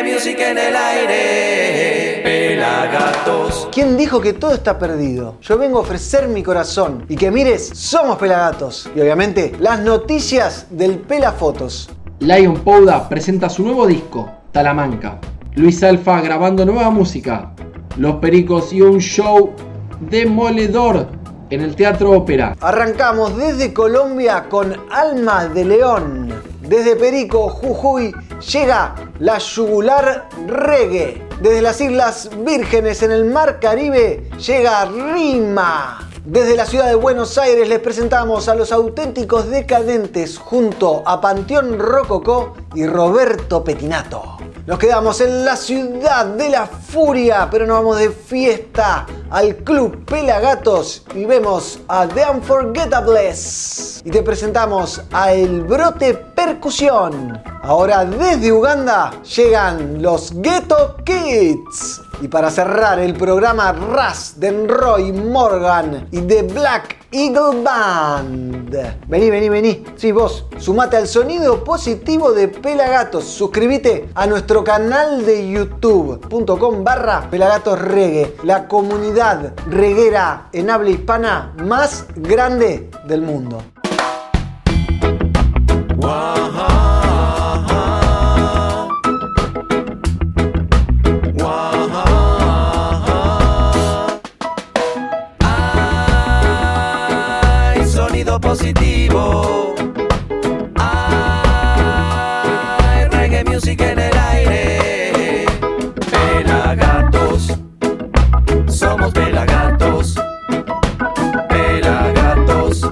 reggae music en el aire. Pelagatos. ¿Quién dijo que todo está perdido? Yo vengo a ofrecer mi corazón y que mires, somos Pelagatos. Y obviamente las noticias del Pelafotos. Lion Pouda presenta su nuevo disco, Talamanca. Luis Alfa grabando nueva música. Los Pericos y un show demoledor en el Teatro Ópera. Arrancamos desde Colombia con Alma de León. Desde Perico, Jujuy, llega la yugular reggae. Desde las Islas Vírgenes en el Mar Caribe llega Rima. Desde la ciudad de Buenos Aires les presentamos a los auténticos decadentes junto a Panteón Rococó y Roberto Petinato. Nos quedamos en la ciudad de la furia, pero nos vamos de fiesta al Club Pelagatos y vemos a The Unforgettables. Y te presentamos a El Brote Percusión. Ahora desde Uganda llegan los Ghetto Kids. Y para cerrar el programa Ras de Roy Morgan y The Black Eagle Band. Vení, vení, vení. Sí, vos, sumate al sonido positivo de Pelagatos. Suscríbete a nuestro canal de youtube.com barra Pelagatos Reggae, la comunidad reguera en habla hispana más grande del mundo. Ay, Ay, reggae music en el aire. Pelagatos. Somos pelagatos. Pelagatos.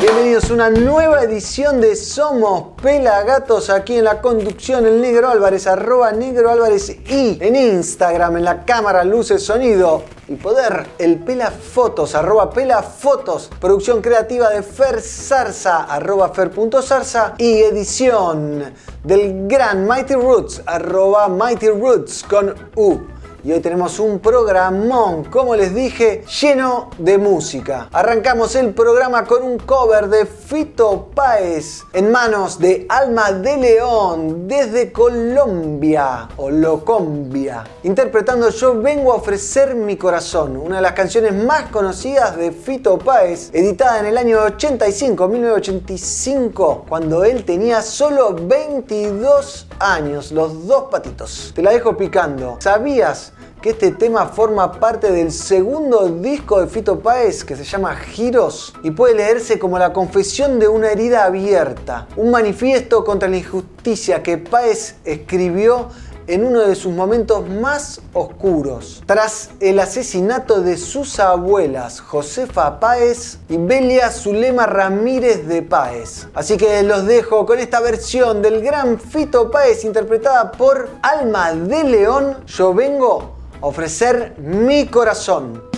Bienvenidos a una nueva edición de Somos Pelagatos aquí en la conducción el Negro Álvarez, arroba Negro Álvarez y en Instagram en la cámara, luces, sonido poder el Pelafotos, arroba Pelafotos, producción creativa de Fer Zarza, arroba Fer.zarza y edición del gran Mighty Roots, arroba Mighty Roots con U. Y hoy tenemos un programón, como les dije, lleno de música. Arrancamos el programa con un cover de Fito Páez en manos de Alma de León desde Colombia o Locombia. Interpretando Yo vengo a ofrecer mi corazón, una de las canciones más conocidas de Fito Páez, editada en el año 85, 1985, cuando él tenía solo 22 años, los dos patitos. Te la dejo picando. ¿Sabías? Que este tema forma parte del segundo disco de Fito Páez que se llama Giros y puede leerse como la confesión de una herida abierta, un manifiesto contra la injusticia que Páez escribió en uno de sus momentos más oscuros, tras el asesinato de sus abuelas, Josefa Páez y Belia Zulema Ramírez de Páez. Así que los dejo con esta versión del gran Fito Páez interpretada por Alma de León. Yo vengo ofrecer mi corazón.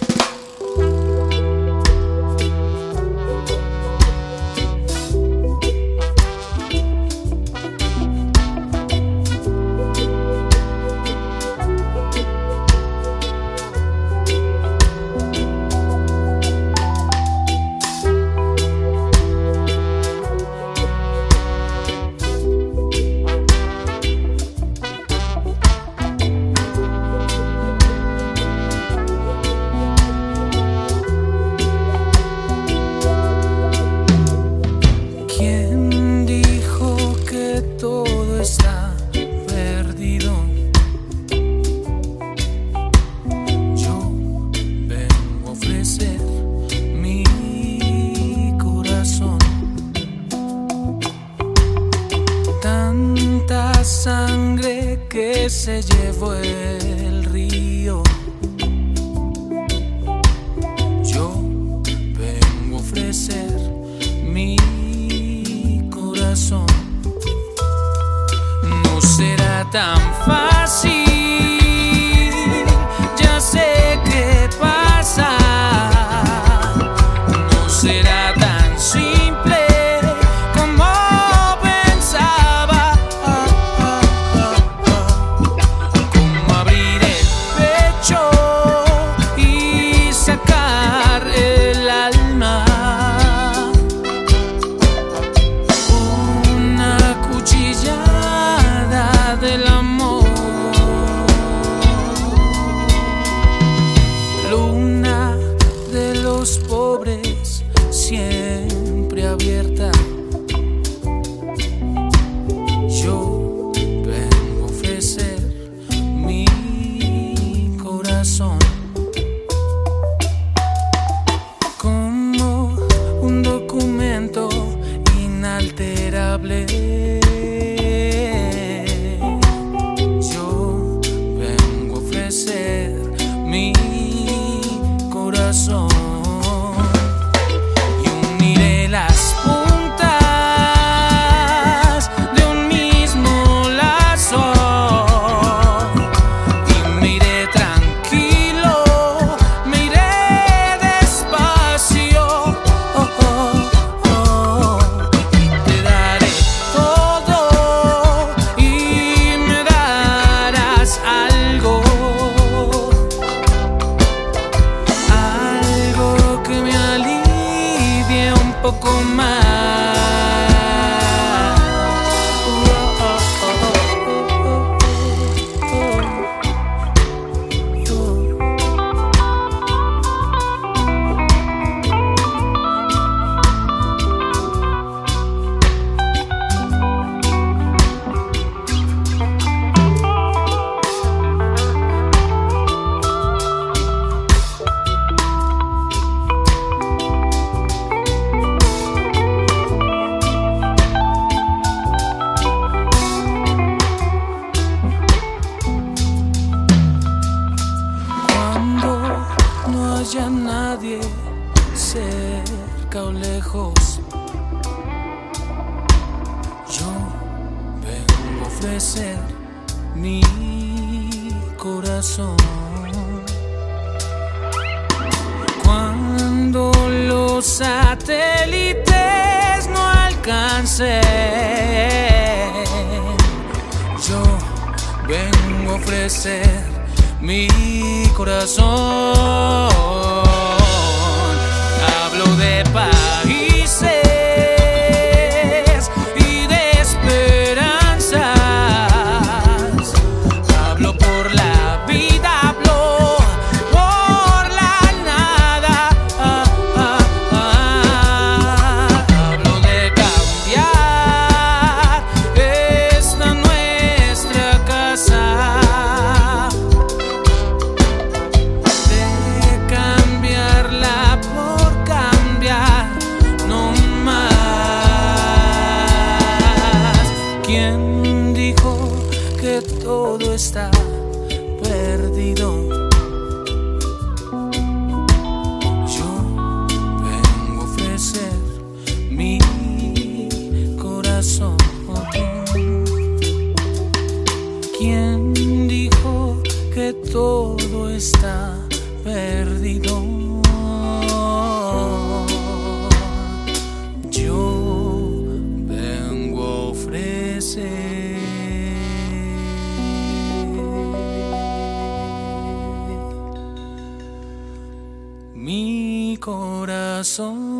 Corazón.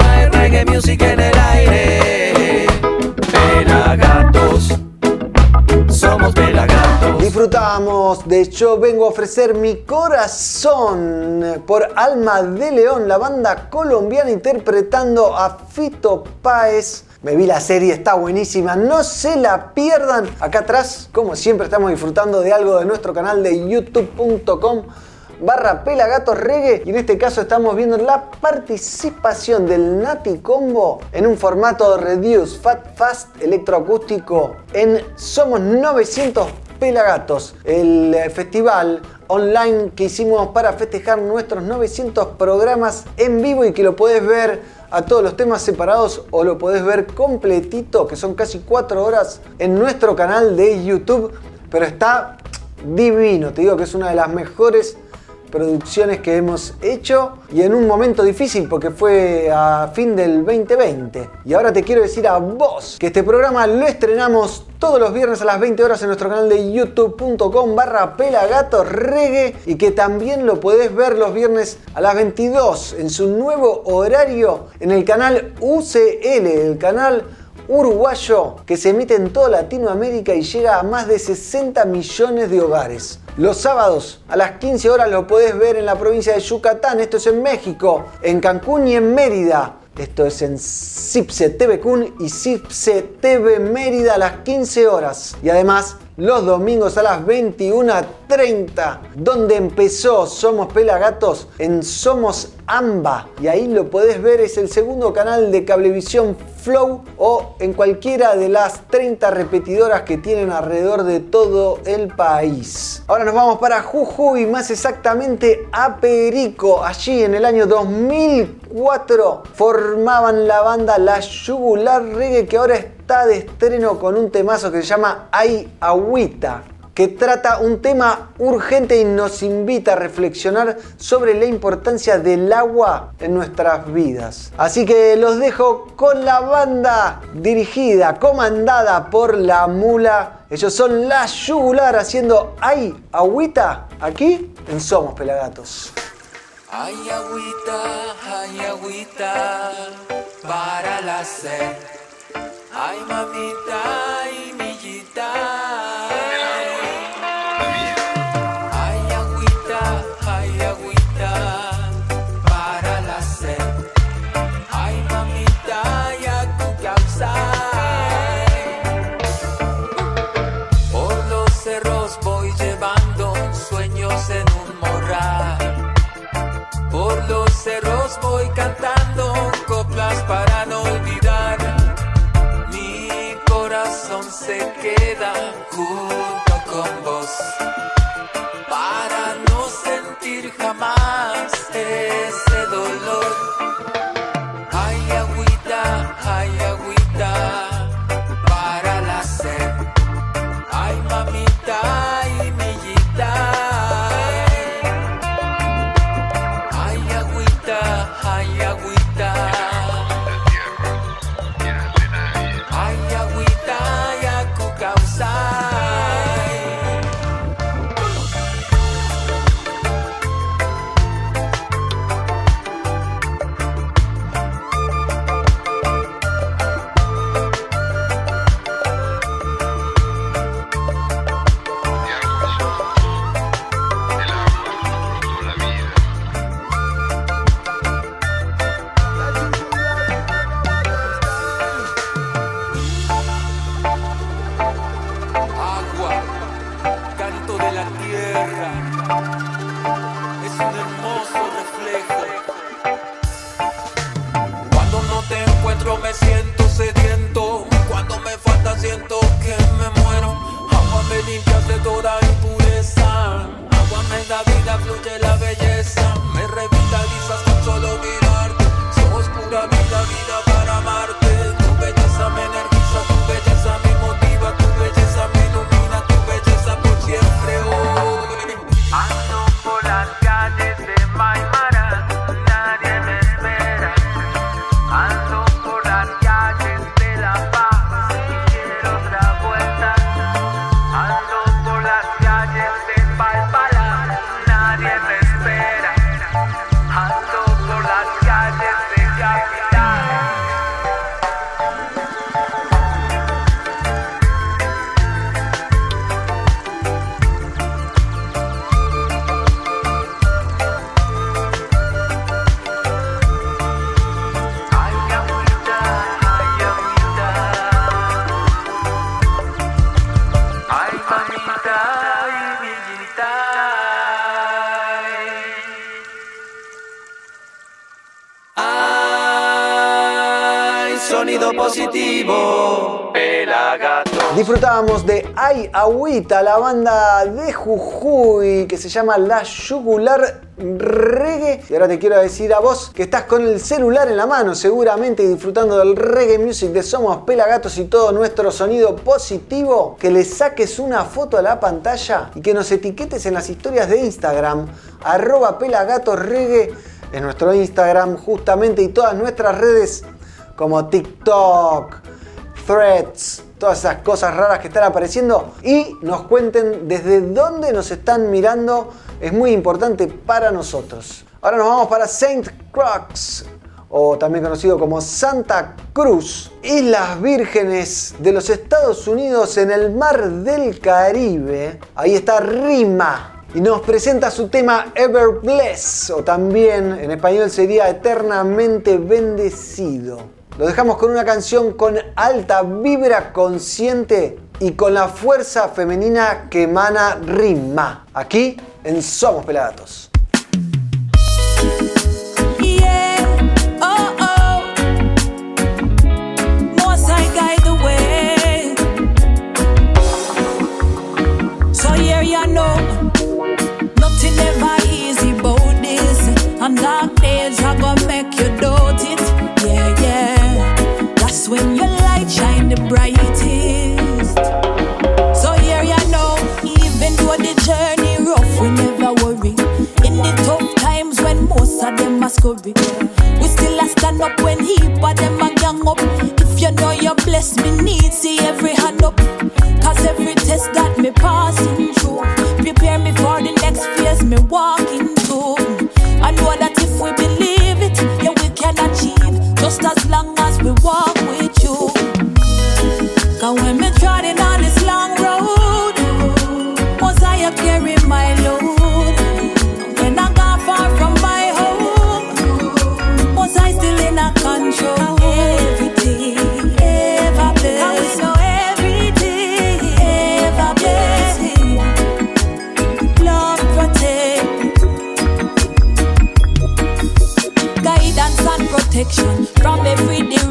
Hay reggae music en el aire. Pelagatos. Somos pelagatos. Disfrutamos de Yo vengo a ofrecer mi corazón por Alma de León, la banda colombiana interpretando a Fito Páez. Me vi la serie, está buenísima, no se la pierdan. Acá atrás, como siempre, estamos disfrutando de algo de nuestro canal de youtube.com barra Pelagatos Reggae y en este caso estamos viendo la participación del Nati Combo en un formato Reduce Fat Fast electroacústico en Somos 900 Pelagatos, el eh, festival online que hicimos para festejar nuestros 900 programas en vivo y que lo podés ver a todos los temas separados o lo podés ver completito, que son casi 4 horas en nuestro canal de YouTube, pero está divino, te digo que es una de las mejores producciones que hemos hecho y en un momento difícil porque fue a fin del 2020. Y ahora te quiero decir a vos que este programa lo estrenamos todos los viernes a las 20 horas en nuestro canal de youtube.com barra pelagatos reggae y que también lo podés ver los viernes a las 22 en su nuevo horario en el canal UCL, el canal uruguayo que se emite en toda Latinoamérica y llega a más de 60 millones de hogares. Los sábados a las 15 horas lo podés ver en la provincia de Yucatán, esto es en México, en Cancún y en Mérida. Esto es en Cipse TV Kun y Cipse TV Mérida a las 15 horas. Y además los domingos a las 21.30, donde empezó Somos Pelagatos en Somos Amba. Y ahí lo podés ver, es el segundo canal de Cablevisión Flow o en cualquiera de las 30 repetidoras que tienen alrededor de todo el país. Ahora nos vamos para Jujuy, más exactamente a Perico. Allí en el año 2004 formaban la banda La Yugular Reggae que ahora está de estreno con un temazo que se llama Ay Agüita que trata un tema urgente y nos invita a reflexionar sobre la importancia del agua en nuestras vidas. Así que los dejo con la banda dirigida, comandada por la mula. Ellos son La Yugular haciendo Ay Agüita aquí en Somos Pelagatos. Ay agüita, ay agüita, para la sed. Ay mamita, ay millita. Ay agüita, ay agüita, para la sed. Ay mamita, ya tu causa. Por los cerros voy llevando sueños en un morral. Por los cerros voy cantando coplas para se queda junto con vos. Para no sentir jamás ese dolor. Disfrutábamos de Ay Agüita, la banda de Jujuy que se llama La Yugular Reggae. Y ahora te quiero decir a vos que estás con el celular en la mano, seguramente disfrutando del reggae music de Somos Pelagatos y todo nuestro sonido positivo, que le saques una foto a la pantalla y que nos etiquetes en las historias de Instagram, arroba pelagatosreggae, en nuestro Instagram justamente y todas nuestras redes como TikTok, Threads, todas esas cosas raras que están apareciendo y nos cuenten desde dónde nos están mirando. Es muy importante para nosotros. Ahora nos vamos para Saint Croix o también conocido como Santa Cruz, Islas Vírgenes de los Estados Unidos en el Mar del Caribe. Ahí está Rima y nos presenta su tema Ever Bless, o también en español sería Eternamente Bendecido. Lo dejamos con una canción con alta vibra consciente y con la fuerza femenina que emana Rima, aquí en Somos Pelagatos. Scurry. We still a stand up when heap of them a gang up. If you know you bless me, need see every hand up. Cause every test that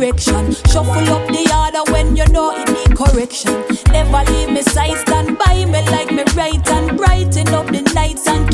direction. Shuffle up the order when you know it need correction. Never leave me side, stand by me like me right and brighten up the nights and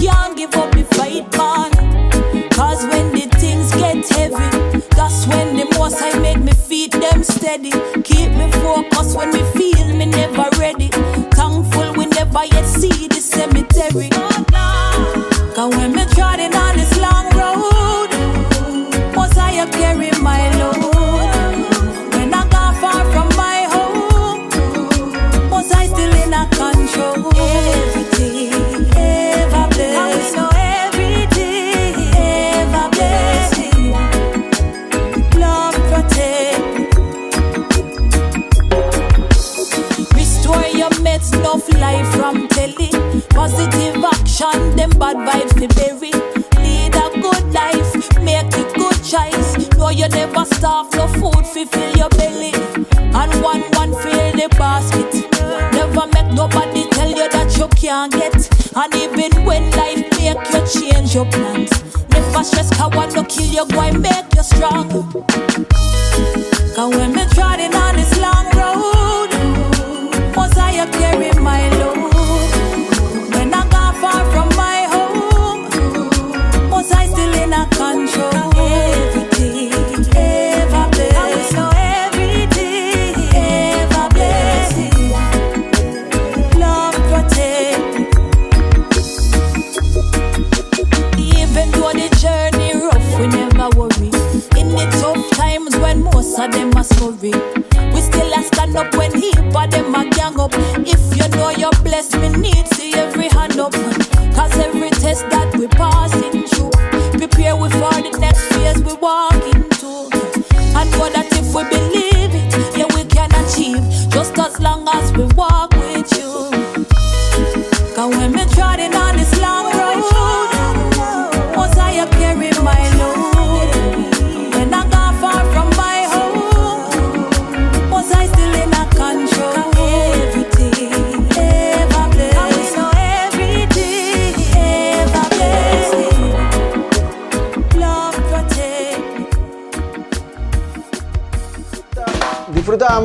blessed, me need see every hand up. Cause every test that we passing through, prepare we for the next phase we walk into. And know that if we believe it, yeah we can achieve. Just as long as we walk with you. Cause when me trotting on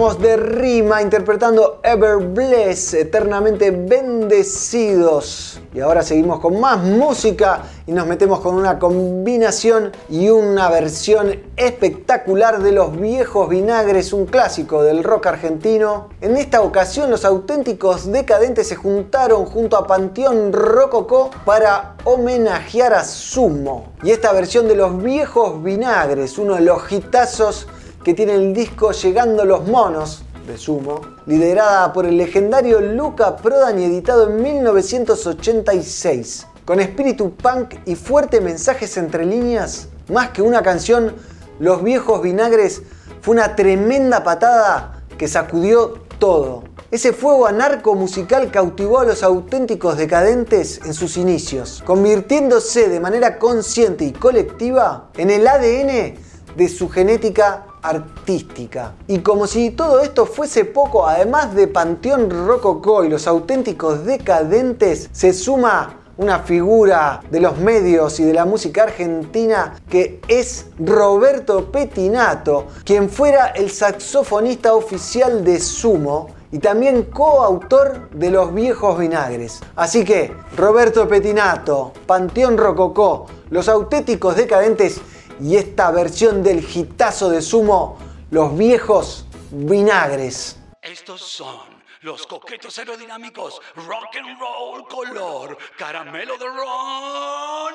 De Rima interpretando Ever Bless, eternamente bendecidos. Y ahora seguimos con más música y nos metemos con una combinación y una versión espectacular de Los Viejos Vinagres, un clásico del rock argentino. En esta ocasión los auténticos decadentes se juntaron junto a Panteón Rococó para homenajear a Sumo. Y esta versión de Los Viejos Vinagres, uno de los hitazos que tiene el disco Llegando los Monos de Sumo, liderada por el legendario Luca Prodan y editado en 1986. Con espíritu punk y fuertes mensajes entre líneas, más que una canción, Los Viejos Vinagres fue una tremenda patada que sacudió todo. Ese fuego anarco musical cautivó a los auténticos decadentes en sus inicios, convirtiéndose de manera consciente y colectiva en el ADN de su genética artística. Y como si todo esto fuese poco, además de Panteón Rococó y los auténticos decadentes, se suma una figura de los medios y de la música argentina que es Roberto Petinato, quien fuera el saxofonista oficial de Sumo y también coautor de Los Viejos Vinagres. Así que, Roberto Petinato, Panteón Rococó, Los Auténticos Decadentes y esta versión del gitazo de sumo, Los Viejos Vinagres. Estos son los coquetos aerodinámicos rock and roll color caramelo de ron.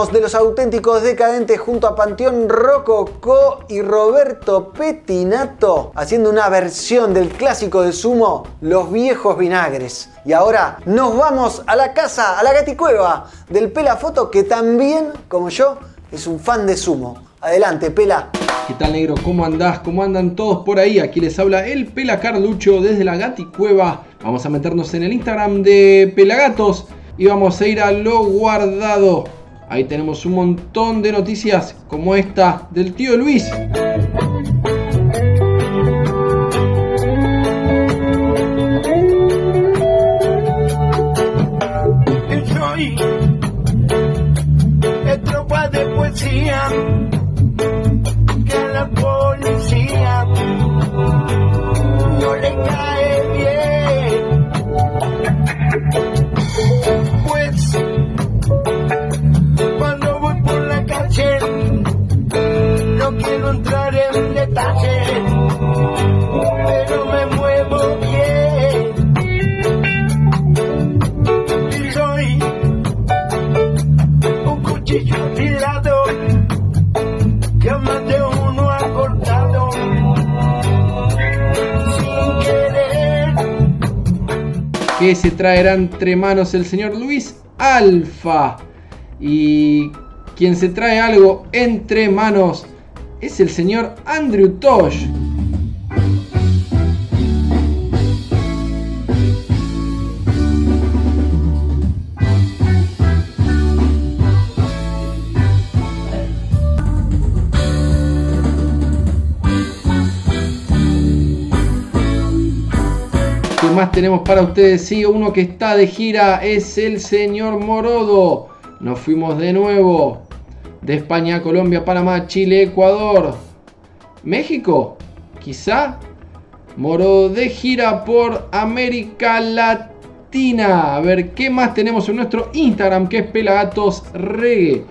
De los auténticos decadentes junto a Panteón Rococó y Roberto Petinato haciendo una versión del clásico de sumo Los viejos vinagres. Y ahora nos vamos a la casa, a la gaticueva del Pela Foto que también, como yo, es un fan de sumo. Adelante, Pela. ¿Qué tal negro? ¿Cómo andás? ¿Cómo andan todos por ahí? Aquí les habla el Pela Carlucho desde la Gaticueva. Vamos a meternos en el Instagram de Pelagatos y vamos a ir a lo guardado. Ahí tenemos un montón de noticias como esta del tío Luis. Que se traerá entre manos el señor Luis Alfa. Y quien se trae algo entre manos es el señor Andrew Tosh. ¿Qué más tenemos para ustedes? Sí, uno que está de gira es el señor Morodo. Nos fuimos de nuevo. De España Colombia, Panamá, Chile, Ecuador. México, quizá. Morodo de gira por América Latina. A ver, ¿qué más tenemos en nuestro Instagram? Que es Pelagatos Reggae.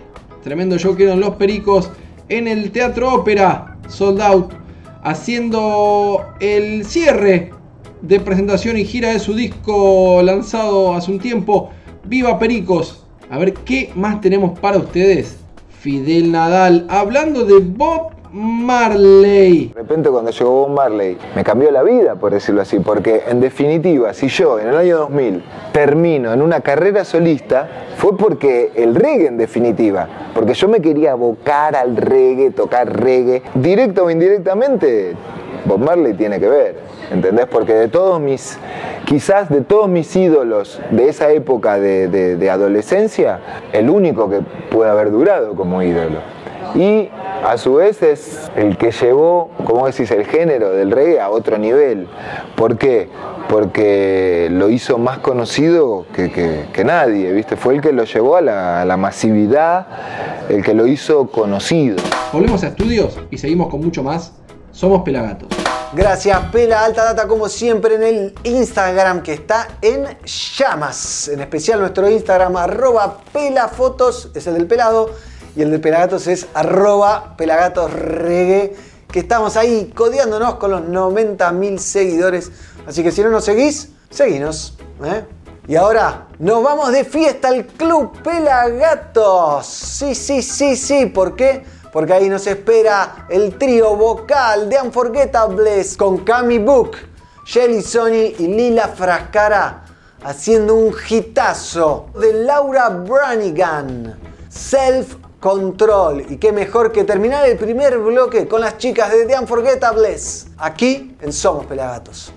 Tremendo show que eran los pericos en el Teatro Ópera. Sold out. Haciendo el cierre de presentación y gira de su disco lanzado hace un tiempo, Viva Pericos. A ver qué más tenemos para ustedes. Fidel Nadal, hablando de Bob Marley. De repente cuando llegó Bob Marley me cambió la vida, por decirlo así, porque en definitiva, si yo en el año 2000 termino en una carrera solista, fue porque el reggae en definitiva, porque yo me quería abocar al reggae, tocar reggae, directo o indirectamente, Bob Marley tiene que ver. ¿Entendés? Porque de todos mis, quizás de todos mis ídolos de esa época de, adolescencia, el único que puede haber durado como ídolo. Y a su vez es el que llevó, como decís, el género del reggae a otro nivel. ¿Por qué? Porque lo hizo más conocido que, nadie, ¿viste? Fue el que lo llevó a la masividad, el que lo hizo conocido. Volvemos a estudios y seguimos con mucho más. Somos Pelagatos. Gracias, Pela Alta Data, como siempre, en el Instagram que está en llamas. En especial nuestro Instagram, arroba pelafotos, es el del pelado. Y el de Pelagatos es arroba pelagatosregue. Que estamos ahí codeándonos con los 90.000 seguidores. Así que si no nos seguís, seguinos. ¿eh? Y ahora nos vamos de fiesta al Club Pelagatos. Sí, sí, sí, sí. ¿Por qué? Porque ahí nos espera el trío vocal de Unforgettables con Cami Book, Shelly Sony y Lila Frascara haciendo un hitazo de Laura Branigan, Self Control. Y qué mejor que terminar el primer bloque con las chicas de The Unforgettables, aquí en Somos Pelagatos.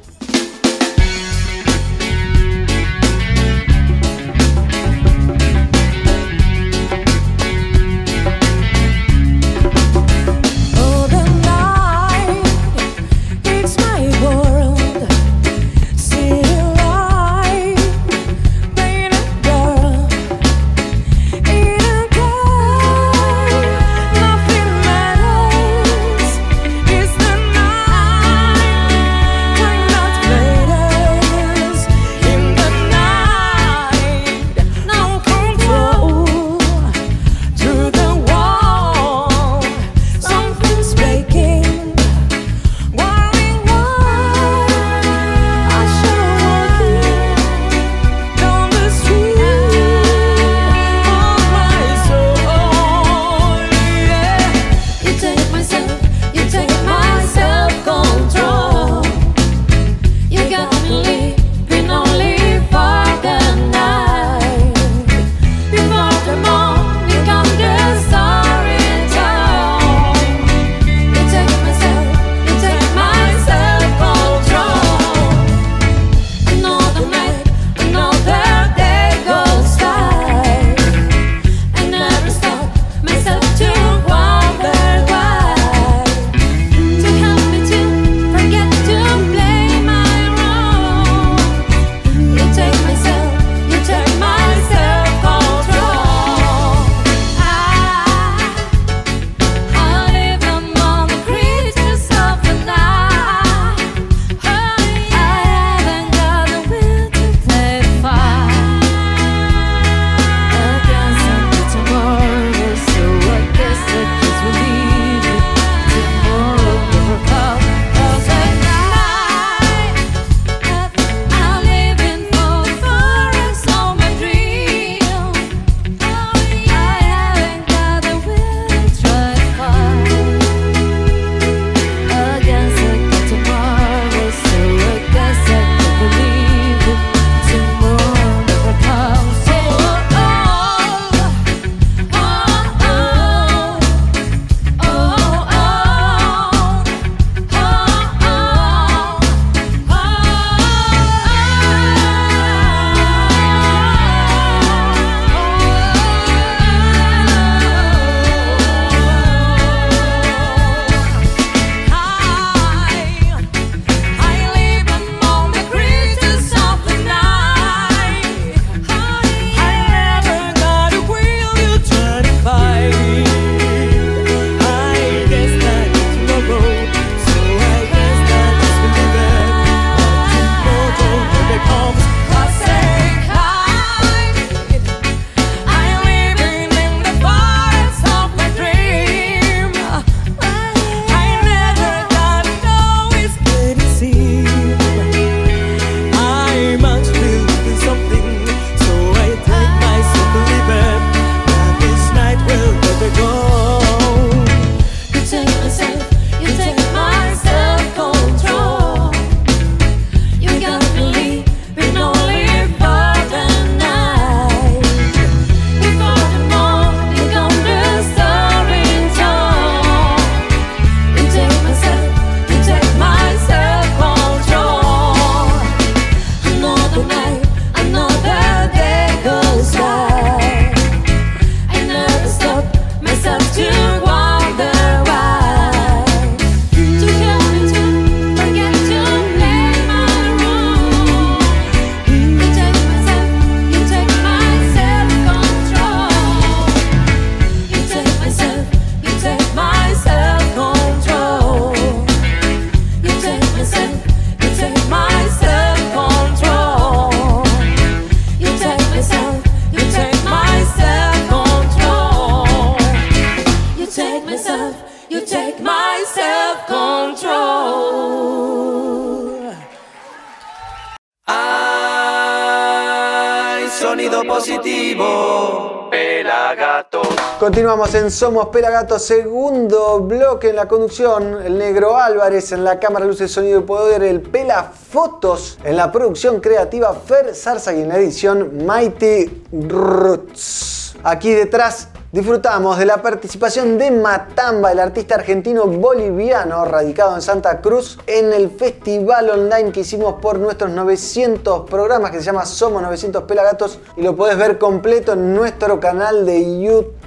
En Somos Pelagatos, segundo bloque en la conducción. El negro Álvarez en la cámara, luces, sonido y poder. El Pela Fotos en la producción creativa. Fer Zarza y en la edición Mighty Roots. Aquí detrás Disfrutamos de la participación de Matamba, el artista argentino boliviano radicado en Santa Cruz, en el festival online que hicimos por nuestros 900 programas que se llama Somos 900 Pelagatos y lo puedes ver completo en nuestro canal de YouTube.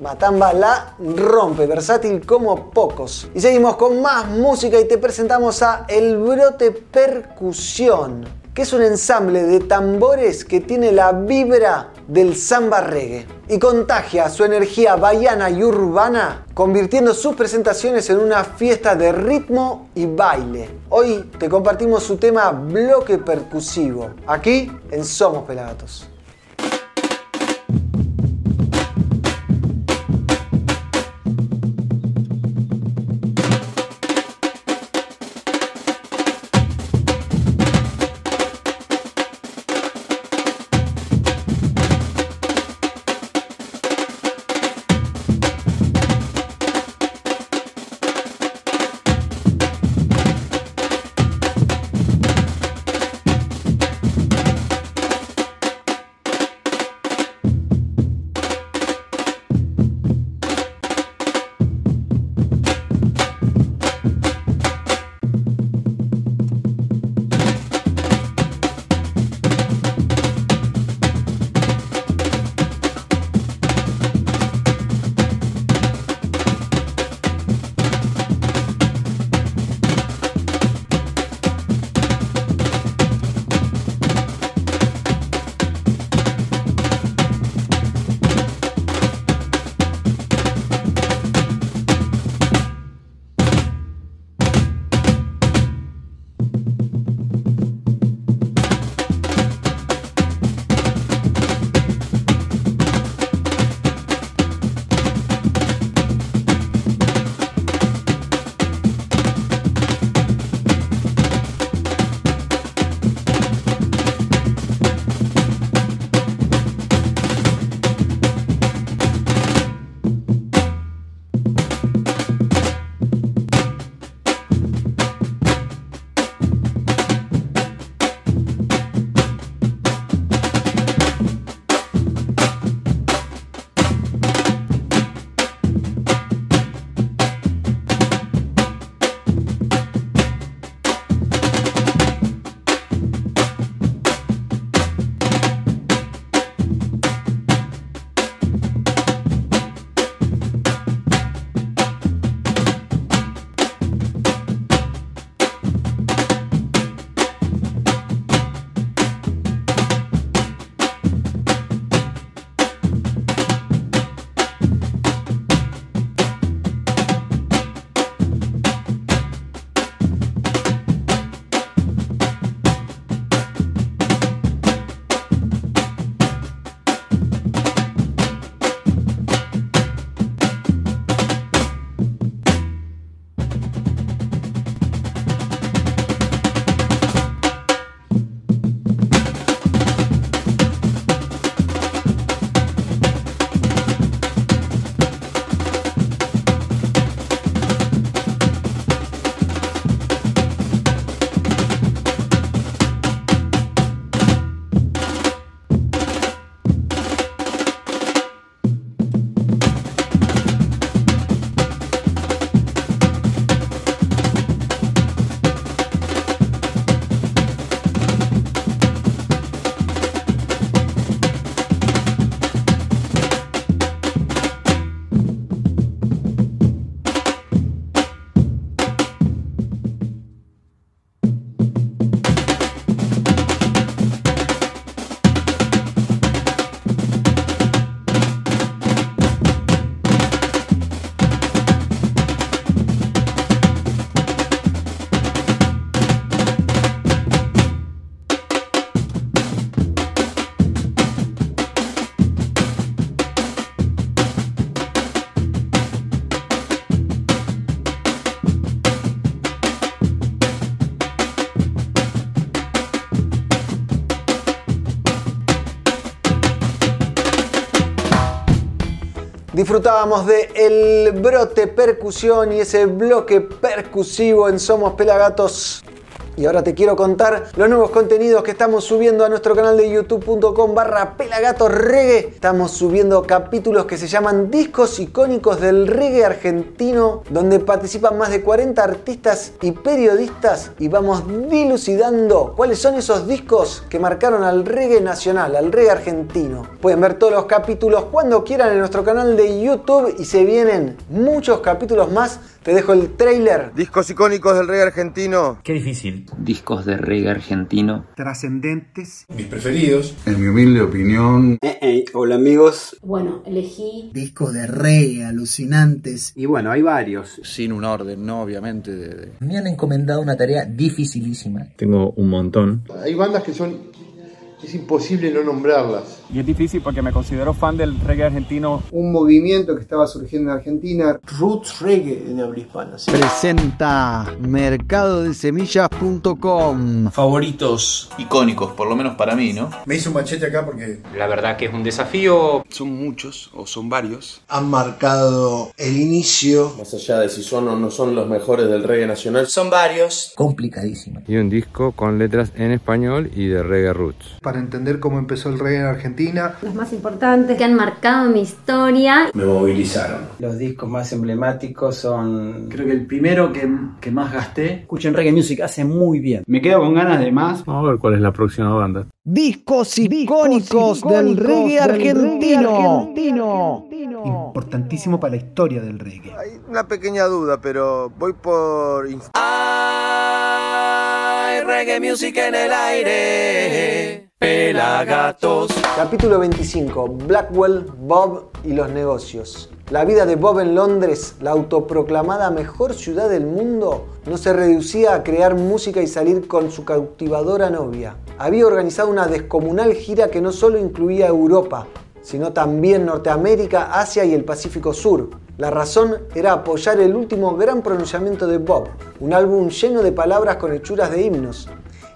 Matamba la rompe, versátil como pocos. Y seguimos con más música y te presentamos a El Brote Percusión que es un ensamble de tambores que tiene la vibra del samba reggae y contagia su energía baiana y urbana, convirtiendo sus presentaciones en una fiesta de ritmo y baile. Hoy te compartimos su tema bloque percusivo, aquí en Somos Pelagatos. Disfrutábamos de el brote percusión y ese bloque percusivo en Somos Pelagatos. Y ahora te quiero contar los nuevos contenidos que estamos subiendo a nuestro canal de youtube.com barra reggae. Estamos subiendo capítulos que se llaman Discos icónicos del reggae argentino, donde participan más de 40 artistas y periodistas y vamos dilucidando cuáles son esos discos que marcaron al reggae nacional, al reggae argentino. Pueden ver todos los capítulos cuando quieran en nuestro canal de YouTube y se vienen muchos capítulos más te dejo el trailer. Discos icónicos del reggae argentino. Qué difícil. Discos de reggae argentino. Trascendentes. Mis preferidos. En mi humilde opinión. Eh, eh, hola amigos. Bueno, elegí. Discos de reggae alucinantes. Y bueno, hay varios. Sin un orden, ¿no? Obviamente. De, de... Me han encomendado una tarea dificilísima. Tengo un montón. Hay bandas que son es imposible no nombrarlas. Y es difícil porque me considero fan del reggae argentino. Un movimiento que estaba surgiendo en Argentina. Roots Reggae de habla hispana. ¿sí? Presenta mercadodesemillas.com. Favoritos icónicos, por lo menos para mí, ¿no? Me hice un machete acá porque... La verdad que es un desafío. Son muchos o son varios. Han marcado el inicio. Más allá de si son o no son los mejores del reggae nacional. Son varios. Complicadísimo. Y un disco con letras en español y de reggae roots para entender cómo empezó el reggae en Argentina. Los más importantes que han marcado mi historia. Me movilizaron. Los discos más emblemáticos son... Creo que el primero que, que más gasté. Escuchen reggae music, hace muy bien. Me quedo con ganas de más. Vamos a ver cuál es la próxima banda. Discos icónicos, del reggae argentino. argentino. Importantísimo para la historia del reggae. Hay una pequeña duda, pero voy por... Hay reggae music en el aire. Capítulo 25. Blackwell, Bob y los negocios. La vida de Bob en Londres, la autoproclamada mejor ciudad del mundo, no se reducía a crear música y salir con su cautivadora novia. Había organizado una descomunal gira que no solo incluía Europa, sino también Norteamérica, Asia y el Pacífico Sur. La razón era apoyar el último gran pronunciamiento de Bob, un álbum lleno de palabras con hechuras de himnos,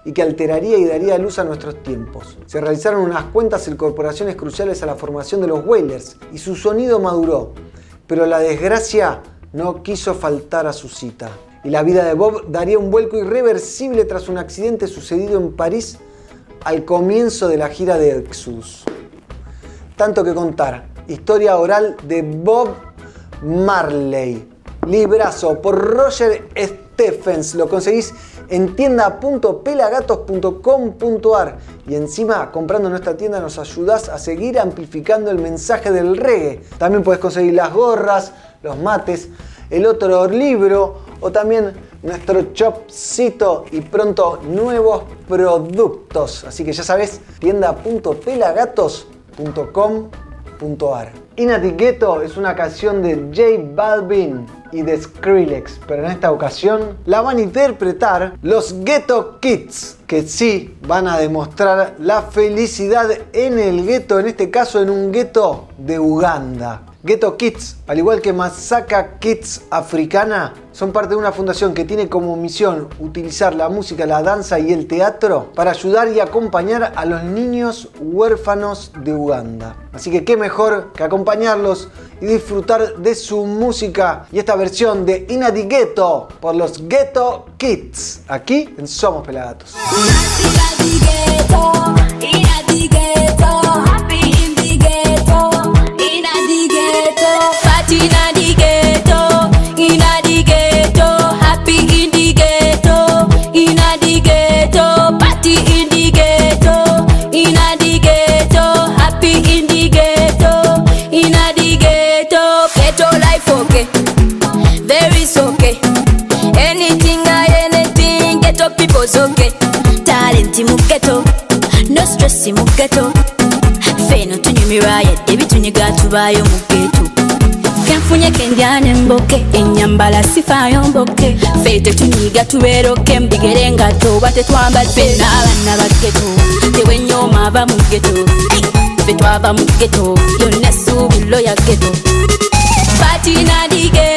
y que alteraría y daría luz a nuestros tiempos. Se realizaron unas cuentas incorporaciones cruciales a la formación de los Wailers y su sonido maduró, pero la desgracia no quiso faltar a su cita. Y la vida de Bob daría un vuelco irreversible tras un accidente sucedido en París al comienzo de la gira de Exodus. Tanto que contar, historia oral de Bob Marley. Librazo por Roger Stephens. Lo conseguís en tienda.pelagatos.com.ar y encima comprando en nuestra tienda nos ayudás a seguir amplificando el mensaje del reggae. También puedes conseguir las gorras, los mates, el otro libro o también nuestro chopcito y pronto nuevos productos. Así que ya sabes, tienda.pelagatos.com.ar. Inatiqueto es una canción de J Balvin y de Skrillex, pero en esta ocasión la van a interpretar los Ghetto Kids, que sí van a demostrar la felicidad en el gueto, en este caso en un gueto de Uganda. Ghetto Kids, al igual que Masaka Kids Africana, son parte de una fundación que tiene como misión utilizar la música, la danza y el teatro para ayudar y acompañar a los niños huérfanos de Uganda. Así que qué mejor que acompañarlos y disfrutar de su música y esta versión de Inadi Ghetto por los Ghetto Kids, aquí en Somos Pelagatos. tuvaayo mu geetu kenfunye kendya nemboke enyambala sifaayo mboke. Fe tetunyiga tubeeroke mbigere nga toba tetwambadde n'abaana bageto tewenyooma ava mu geto fe twava mu geto yonna suubi lo ya geto batinandige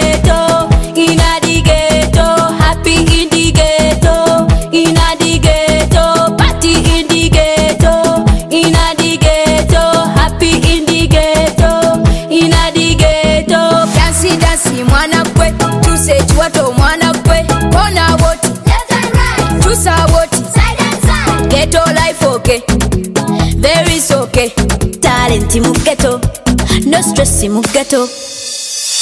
okay. Talent mu ghetto. No stress mu ghetto.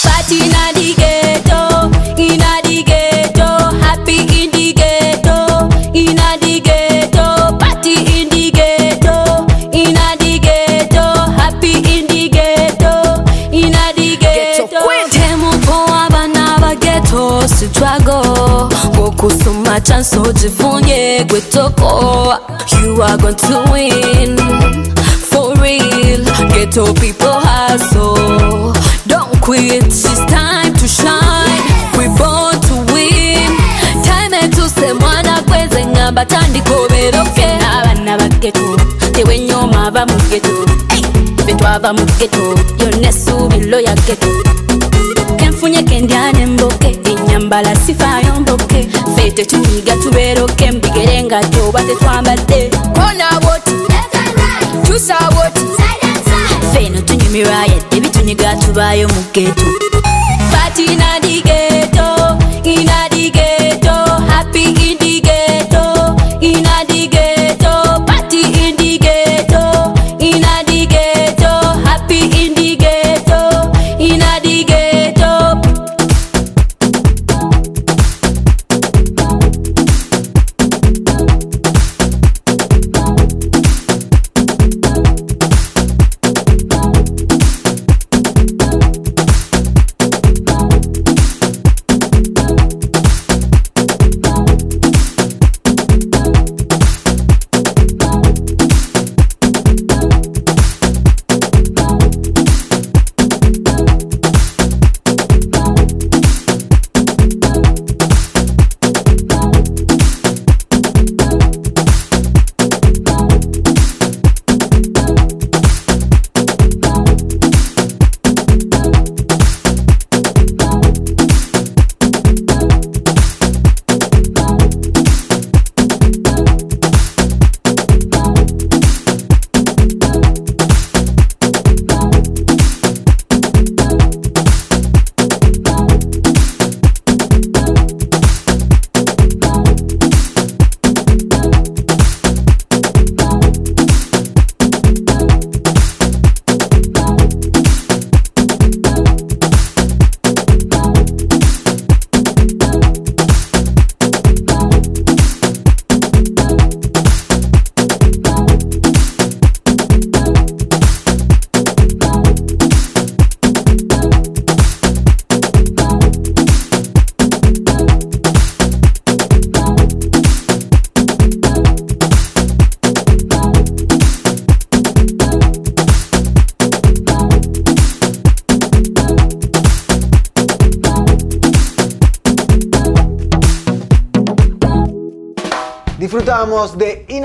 Party in the ghetto. In the ghetto. Happy in the ghetto. In the ghetto. Party in the ghetto. In the ghetto. Happy in the ghetto. In the ghetto. Temu kwa abana ba ghetto struggle. Gokusuma chance ojifunye gwetoko. You are going to win. Ghetto people hustle. Don't quit. It's time to shine. We born to win. Time to say mwana kweze ngamba tandiko beroke. Abana ba ghetto. Tewe nyoma aba mu ghetto. Ffe twava mu ghetto. Yonna essuubiro ya ghetto. kenfunye kendyane mboke enyambala sifaayo mboke ffe tetuyiga tubeeroke mbigere nga tyoba tetwambadde kona bwoti tusa bwoti feno tunyumiraye debi tuniga tubayo mu geto fatina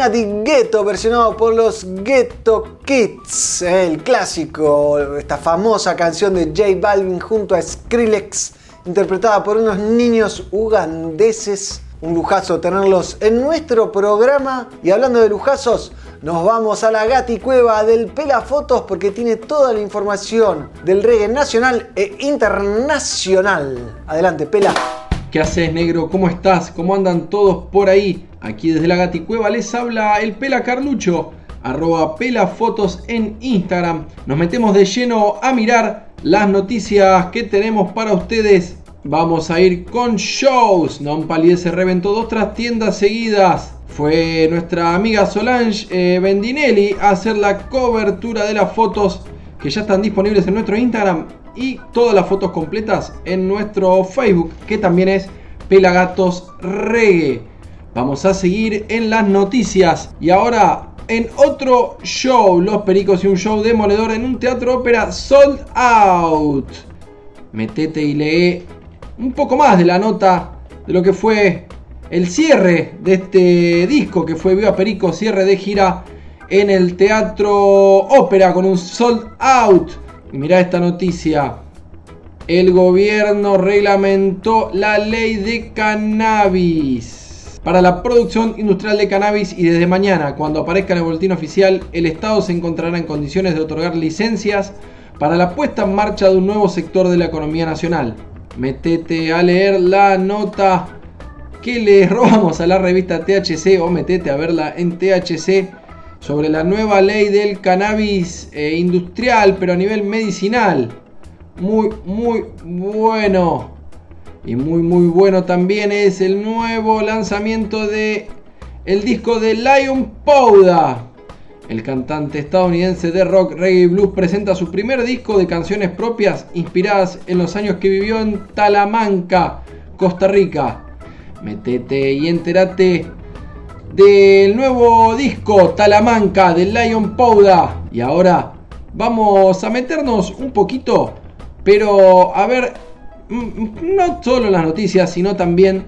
Disfrutábamos de Ghetto, versionado por los Ghetto Kids, el clásico, esta famosa canción de J Balvin junto a Skrillex, interpretada por unos niños ugandeses. Un lujazo tenerlos en nuestro programa. Y hablando de lujazos, nos vamos a la Gati Cueva del Pela Fotos porque tiene toda la información del reggae nacional e internacional. Adelante, Pela. ¿Qué haces, negro? ¿Cómo estás? ¿Cómo andan todos por ahí? Aquí desde la Gaticueva les habla el Pela Carlucho, arroba Pelafotos en Instagram. Nos metemos de lleno a mirar las noticias que tenemos para ustedes. Vamos a ir con shows. Non se reventó dos trastiendas seguidas. Fue nuestra amiga Solange eh, Bendinelli a hacer la cobertura de las fotos que ya están disponibles en nuestro Instagram y todas las fotos completas en nuestro Facebook, que también es Pelagatos Reggae. Vamos a seguir en las noticias y ahora en otro show, Los Pericos y un show demoledor en un teatro ópera sold out. Metete y lee un poco más de la nota de lo que fue el cierre de este disco que fue Viva Perico, cierre de gira en el teatro ópera con un sold out. Mirá esta noticia. El gobierno reglamentó la ley de cannabis. Para la producción industrial de cannabis y desde mañana, cuando aparezca en el boletín oficial, el Estado se encontrará en condiciones de otorgar licencias para la puesta en marcha de un nuevo sector de la economía nacional. Metete a leer la nota que le robamos a la revista THC o metete a verla en THC sobre la nueva ley del cannabis eh, industrial, pero a nivel medicinal. Muy, muy bueno. Y muy, muy bueno también es el nuevo lanzamiento de el disco de Lion Powda. El cantante estadounidense de rock, reggae y blues presenta su primer disco de canciones propias inspiradas en los años que vivió en Talamanca, Costa Rica. Metete y entérate del nuevo disco Talamanca de Lion Powda. Y ahora vamos a meternos un poquito, pero a ver, no solo las noticias, sino también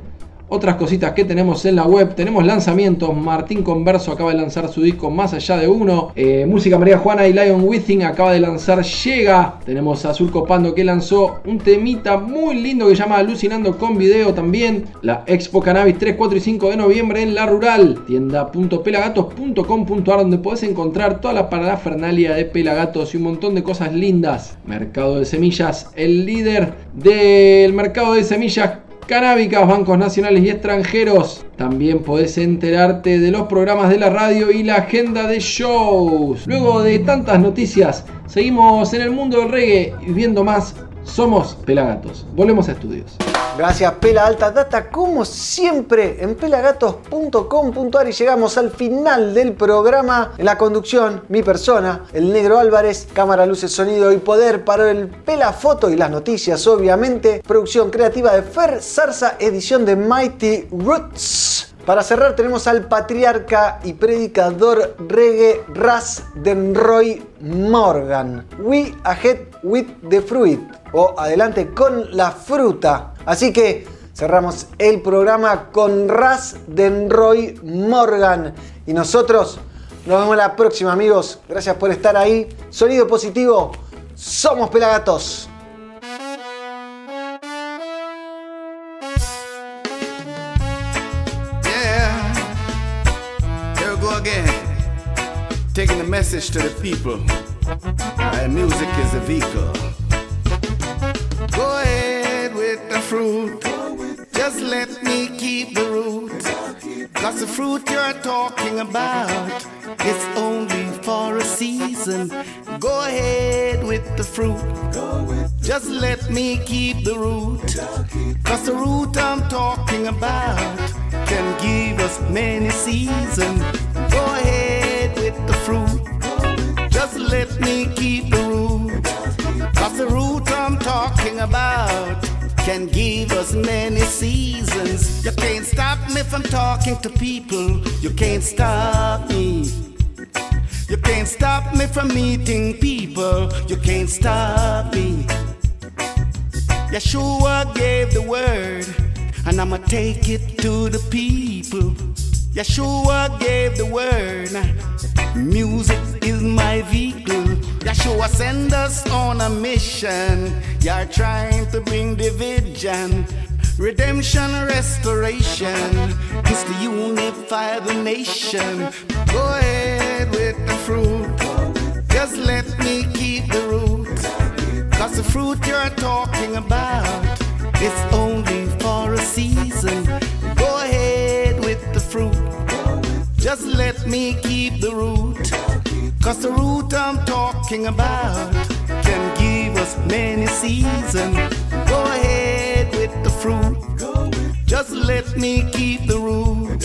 otras cositas que tenemos en la web. Tenemos lanzamientos. Martín Converso acaba de lanzar su disco Más allá de uno. Eh, Música María Juana y Lion Withing acaba de lanzar Llega. Tenemos a Azul Copando que lanzó un temita muy lindo que se llama Alucinando con video también. La Expo Cannabis 3, 4 y 5 de noviembre en La Rural. Tienda.pelagatos.com.ar donde podés encontrar toda la parafernalia de Pelagatos y un montón de cosas lindas. Mercado de Semillas, el líder del mercado de semillas canábicas, bancos nacionales y extranjeros. También podés enterarte de los programas de la radio y la agenda de shows. Luego de tantas noticias, seguimos en el mundo del reggae viendo más. Somos Pelagatos. Volvemos a estudios. Gracias Pela Alta Data, como siempre en pelagatos.com.ar y llegamos al final del programa. En la conducción, mi persona, el negro Álvarez, cámara, luces, sonido y poder para el Pela Foto y las noticias, obviamente. Producción creativa de Fer Zarza, edición de Mighty Roots. Para cerrar tenemos al patriarca y predicador reggae Ras Denroy Morgan. We ahead with the fruit. O adelante con la fruta. Así que cerramos el programa con Ras Denroy Morgan. Y nosotros nos vemos la próxima amigos. Gracias por estar ahí. Sonido positivo. Somos Pelagatos. Message to the people. And music is a vehicle. Go ahead with the fruit. Just let me keep the root. Cause the fruit you're talking about it's only for a season. Go ahead with the fruit. Just let me keep the root. Cause the root I'm talking about can give us many seasons. Go ahead with the fruit. Let me keep the root. Cause the root I'm talking about can give us many seasons. You can't stop me from talking to people. You can't stop me. You can't stop me from meeting people. You can't stop me. Yeshua gave the word, and I'ma take it to the people. Yeshua gave the word. Music is my vehicle. Yeshua send us on a mission. You're trying to bring division. Redemption, restoration is to unify the nation. Go ahead with the fruit. Just let me keep the root. Cause the fruit you're talking about it's only for a season. Go ahead. Just let me keep the root. Cause the root I'm talking about can give us many seasons. Go ahead with the fruit. Just let me keep the root.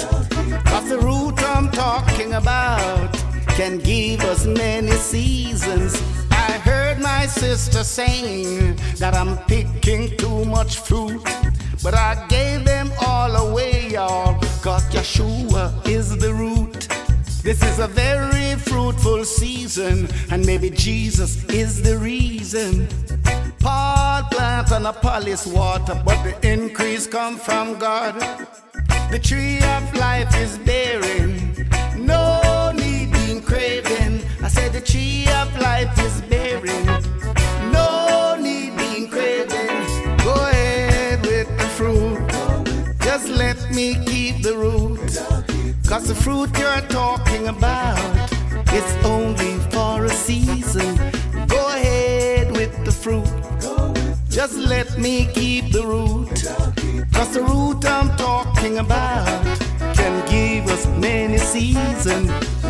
Cause the root I'm talking about can give us many seasons. I heard my sister saying that I'm picking too much fruit. But I gave them all away, y'all. Cause Yeshua is the root. This is a very fruitful season, and maybe Jesus is the reason. Paul plant and Apollos water, but the increase come from God. The tree of life is bearing, no need being craving. I said the tree of life is bearing, let me keep the root. Cause the fruit you're talking about, it's only for a season. Go ahead with the fruit. Just let me keep the root. Cause the root I'm talking about can give us many seasons.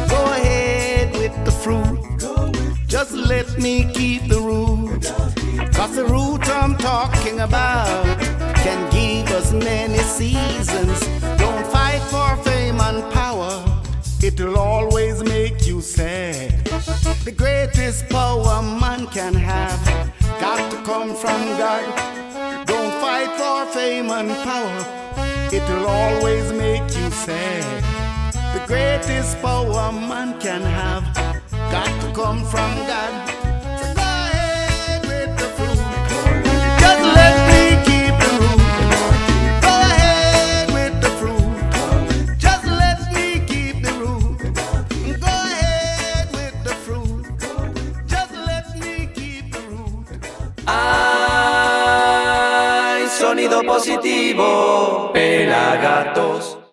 Go ahead with the fruit. Just let me keep the root. Cause the root I'm talking about can give us many seasons. Don't fight for fame and power, it'll always make you sad. The greatest power man can have got to come from God. Don't fight for fame and power, it'll always make you sad. The greatest power man can have got to come from God. Positivo, pelagatos.